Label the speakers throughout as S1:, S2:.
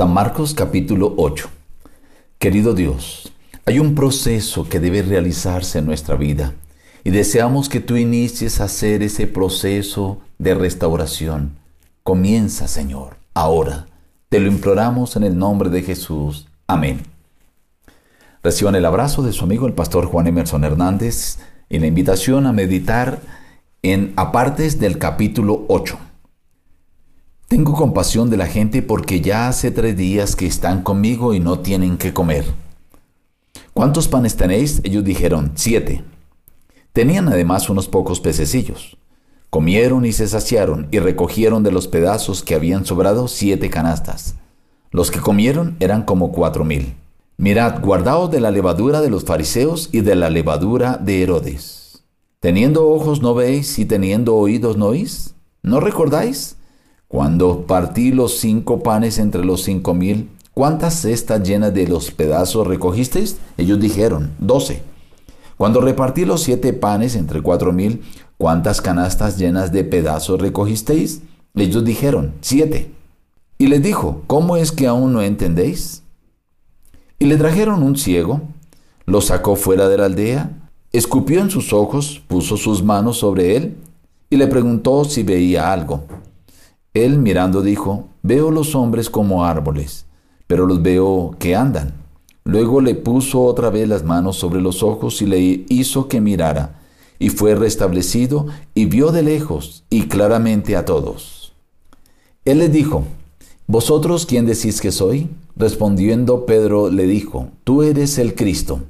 S1: San Marcos capítulo 8. Querido Dios, hay un proceso que debe realizarse en nuestra vida y deseamos que tú inicies a hacer ese proceso de restauración. Comienza, Señor, ahora. Te lo imploramos en el nombre de Jesús. Amén. Reciban el abrazo de su amigo el pastor Juan Emerson Hernández y la invitación a meditar en apartes del capítulo 8. Tengo compasión de la gente porque ya hace tres días que están conmigo y no tienen que comer. ¿Cuántos panes tenéis? Ellos dijeron, siete. Tenían además unos pocos pececillos. Comieron y se saciaron y recogieron de los pedazos que habían sobrado siete canastas. Los que comieron eran como cuatro mil. Mirad, guardaos de la levadura de los fariseos y de la levadura de Herodes. Teniendo ojos no veis y teniendo oídos no oís. ¿No recordáis? Cuando partí los cinco panes entre los cinco mil, ¿cuántas cestas llenas de los pedazos recogisteis? Ellos dijeron, doce. Cuando repartí los siete panes entre cuatro mil, ¿cuántas canastas llenas de pedazos recogisteis? Ellos dijeron, siete. Y les dijo, ¿cómo es que aún no entendéis? Y le trajeron un ciego, lo sacó fuera de la aldea, escupió en sus ojos, puso sus manos sobre él y le preguntó si veía algo. Él mirando dijo, veo los hombres como árboles, pero los veo que andan. Luego le puso otra vez las manos sobre los ojos y le hizo que mirara, y fue restablecido y vio de lejos y claramente a todos. Él les dijo, ¿Vosotros quién decís que soy? Respondiendo Pedro le dijo, Tú eres el Cristo.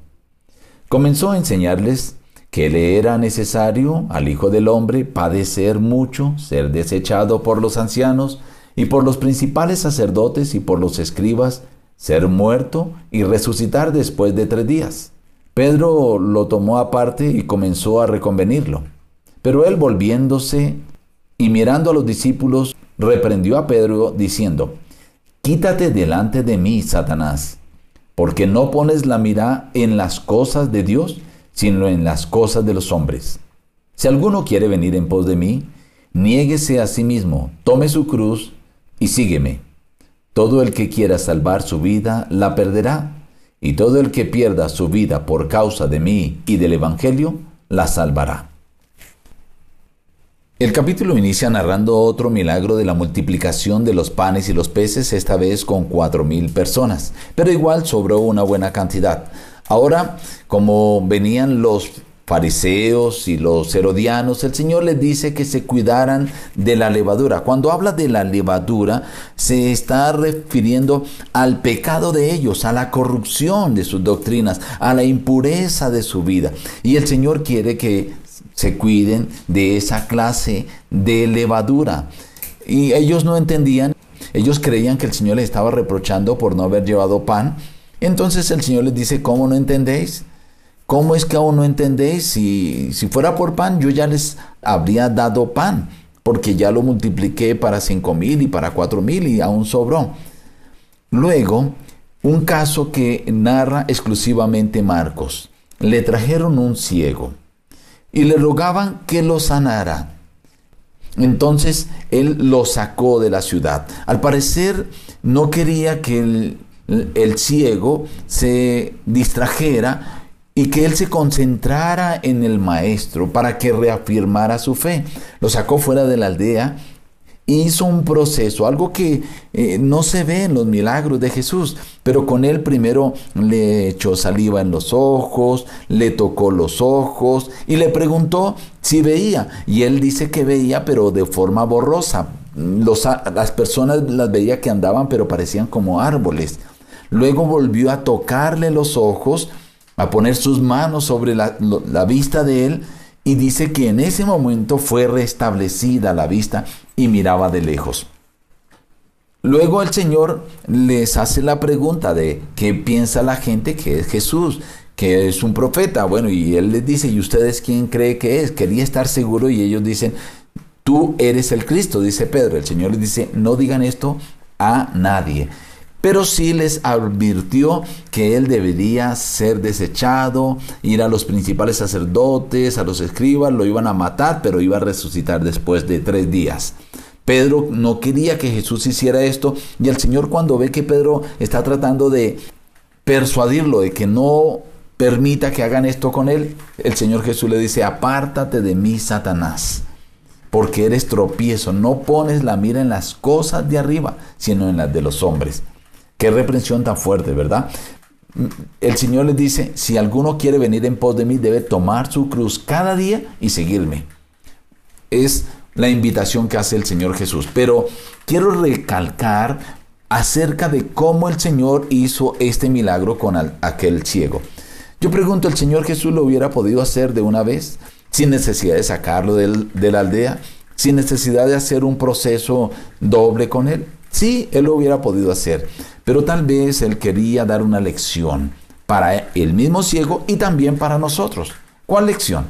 S1: Comenzó a enseñarles que le era necesario al Hijo del Hombre padecer mucho, ser desechado por los ancianos y por los principales sacerdotes y por los escribas, ser muerto y resucitar después de tres días. Pedro lo tomó aparte y comenzó a reconvenirlo. Pero él volviéndose y mirando a los discípulos, reprendió a Pedro diciendo, Quítate delante de mí, Satanás, porque no pones la mira en las cosas de Dios, sino en las cosas de los hombres. Si alguno quiere venir en pos de mí, niéguese a sí mismo, tome su cruz y sígueme. Todo el que quiera salvar su vida la perderá, y todo el que pierda su vida por causa de mí y del Evangelio la salvará. El capítulo inicia narrando otro milagro de la multiplicación de los panes y los peces, esta vez con cuatro mil personas, pero igual sobró una buena cantidad. Ahora, como venían los fariseos y los herodianos, el Señor les dice que se cuidaran de la levadura. Cuando habla de la levadura, se está refiriendo al pecado de ellos, a la corrupción de sus doctrinas, a la impureza de su vida. Y el Señor quiere que se cuiden de esa clase de levadura. Y ellos no entendían, ellos creían que el Señor les estaba reprochando por no haber llevado pan entonces el Señor les dice, ¿cómo no entendéis? ¿Cómo es que aún no entendéis? Si, si fuera por pan, yo ya les habría dado pan, porque ya lo multipliqué para cinco mil y para cuatro mil y aún sobró. Luego, un caso que narra exclusivamente Marcos. Le trajeron un ciego y le rogaban que lo sanara. Entonces él lo sacó de la ciudad. Al parecer no quería que el el ciego se distrajera y que él se concentrara en el maestro para que reafirmara su fe. Lo sacó fuera de la aldea hizo un proceso, algo que eh, no se ve en los milagros de Jesús, pero con él primero le echó saliva en los ojos, le tocó los ojos y le preguntó si veía. Y él dice que veía, pero de forma borrosa. las personas las veía que andaban, pero parecían como árboles. Luego volvió a tocarle los ojos, a poner sus manos sobre la, vista de él y dice que en ese momento fue restablecida la vista y miraba de lejos. Luego el Señor les hace la pregunta de qué piensa la gente que es Jesús, que es un profeta. Bueno, y él les dice, ¿y ustedes quién cree que es? Quería estar seguro y ellos dicen, tú eres el Cristo, dice Pedro. El Señor les dice, no digan esto a nadie pero sí les advirtió que él debería ser desechado, ir a los principales sacerdotes, a los escribas, lo iban a matar, pero iba a resucitar después de tres días. Pedro no quería que Jesús hiciera esto y el Señor cuando ve que Pedro está tratando de persuadirlo de que no permita que hagan esto con él, el Señor Jesús le dice, apártate de mí, Satanás, porque eres tropiezo, no pones la mira en las cosas de arriba, sino en las de los hombres. Qué reprensión tan fuerte, ¿verdad? El Señor les dice, si alguno quiere venir en pos de mí, debe tomar su cruz cada día y seguirme. Es la invitación que hace el Señor Jesús. Pero quiero recalcar acerca de cómo el Señor hizo este milagro con aquel ciego. Yo pregunto, ¿el Señor Jesús lo hubiera podido hacer de una vez, sin necesidad de sacarlo de la aldea, sin necesidad de hacer un proceso doble con él? Sí, él lo hubiera podido hacer, pero tal vez él quería dar una lección para el mismo ciego y también para nosotros. ¿Cuál lección?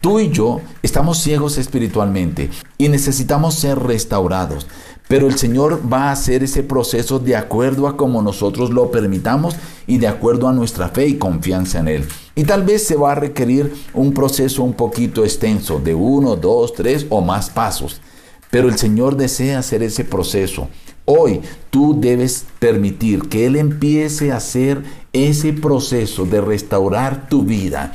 S1: Tú y yo estamos ciegos espiritualmente y necesitamos ser restaurados. Pero el Señor va a hacer ese proceso de acuerdo a como nosotros lo permitamos y de acuerdo a nuestra fe y confianza en Él. Y tal vez se va a requerir un proceso un poquito extenso, de uno, dos, tres o más pasos. Pero el Señor desea hacer ese proceso. Hoy tú debes permitir que Él empiece a hacer ese proceso de restaurar tu vida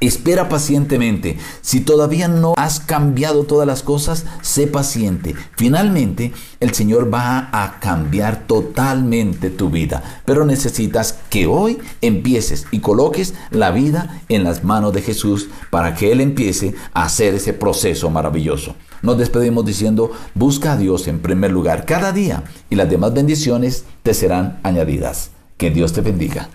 S1: Espera pacientemente. Si todavía no has cambiado todas las cosas, sé paciente. Finalmente, el Señor va a cambiar totalmente tu vida. Pero necesitas que hoy empieces y coloques la vida en las manos de Jesús para que Él empiece a hacer ese proceso maravilloso. Nos despedimos diciendo, busca a Dios en primer lugar cada día y las demás bendiciones te serán añadidas. Que Dios te bendiga.